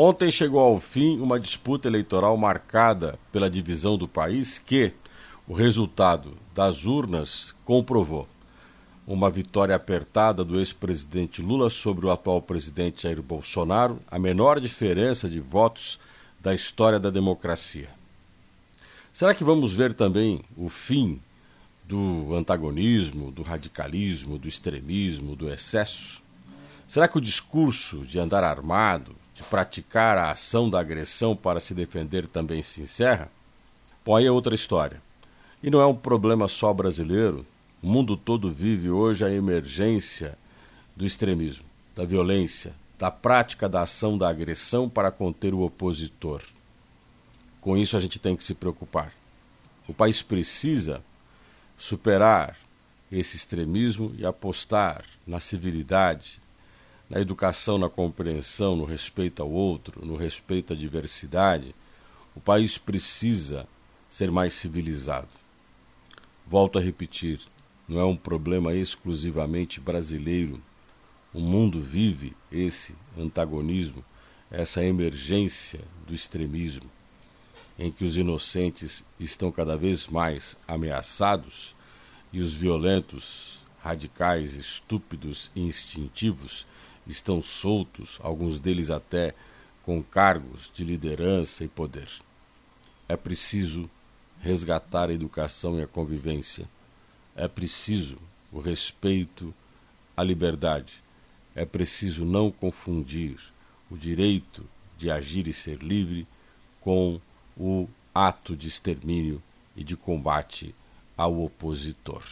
Ontem chegou ao fim uma disputa eleitoral marcada pela divisão do país que o resultado das urnas comprovou. Uma vitória apertada do ex-presidente Lula sobre o atual presidente Jair Bolsonaro, a menor diferença de votos da história da democracia. Será que vamos ver também o fim do antagonismo, do radicalismo, do extremismo, do excesso? Será que o discurso de andar armado, de praticar a ação da agressão para se defender também se encerra? Bom, aí é outra história. E não é um problema só brasileiro. O mundo todo vive hoje a emergência do extremismo, da violência, da prática da ação da agressão para conter o opositor. Com isso a gente tem que se preocupar. O país precisa superar esse extremismo e apostar na civilidade, na educação, na compreensão, no respeito ao outro, no respeito à diversidade, o país precisa ser mais civilizado. Volto a repetir, não é um problema exclusivamente brasileiro. O mundo vive esse antagonismo, essa emergência do extremismo, em que os inocentes estão cada vez mais ameaçados e os violentos, radicais, estúpidos e instintivos estão soltos, alguns deles até com cargos de liderança e poder. É preciso resgatar a educação e a convivência. É preciso o respeito à liberdade. É preciso não confundir o direito de agir e ser livre com o ato de extermínio e de combate ao opositor.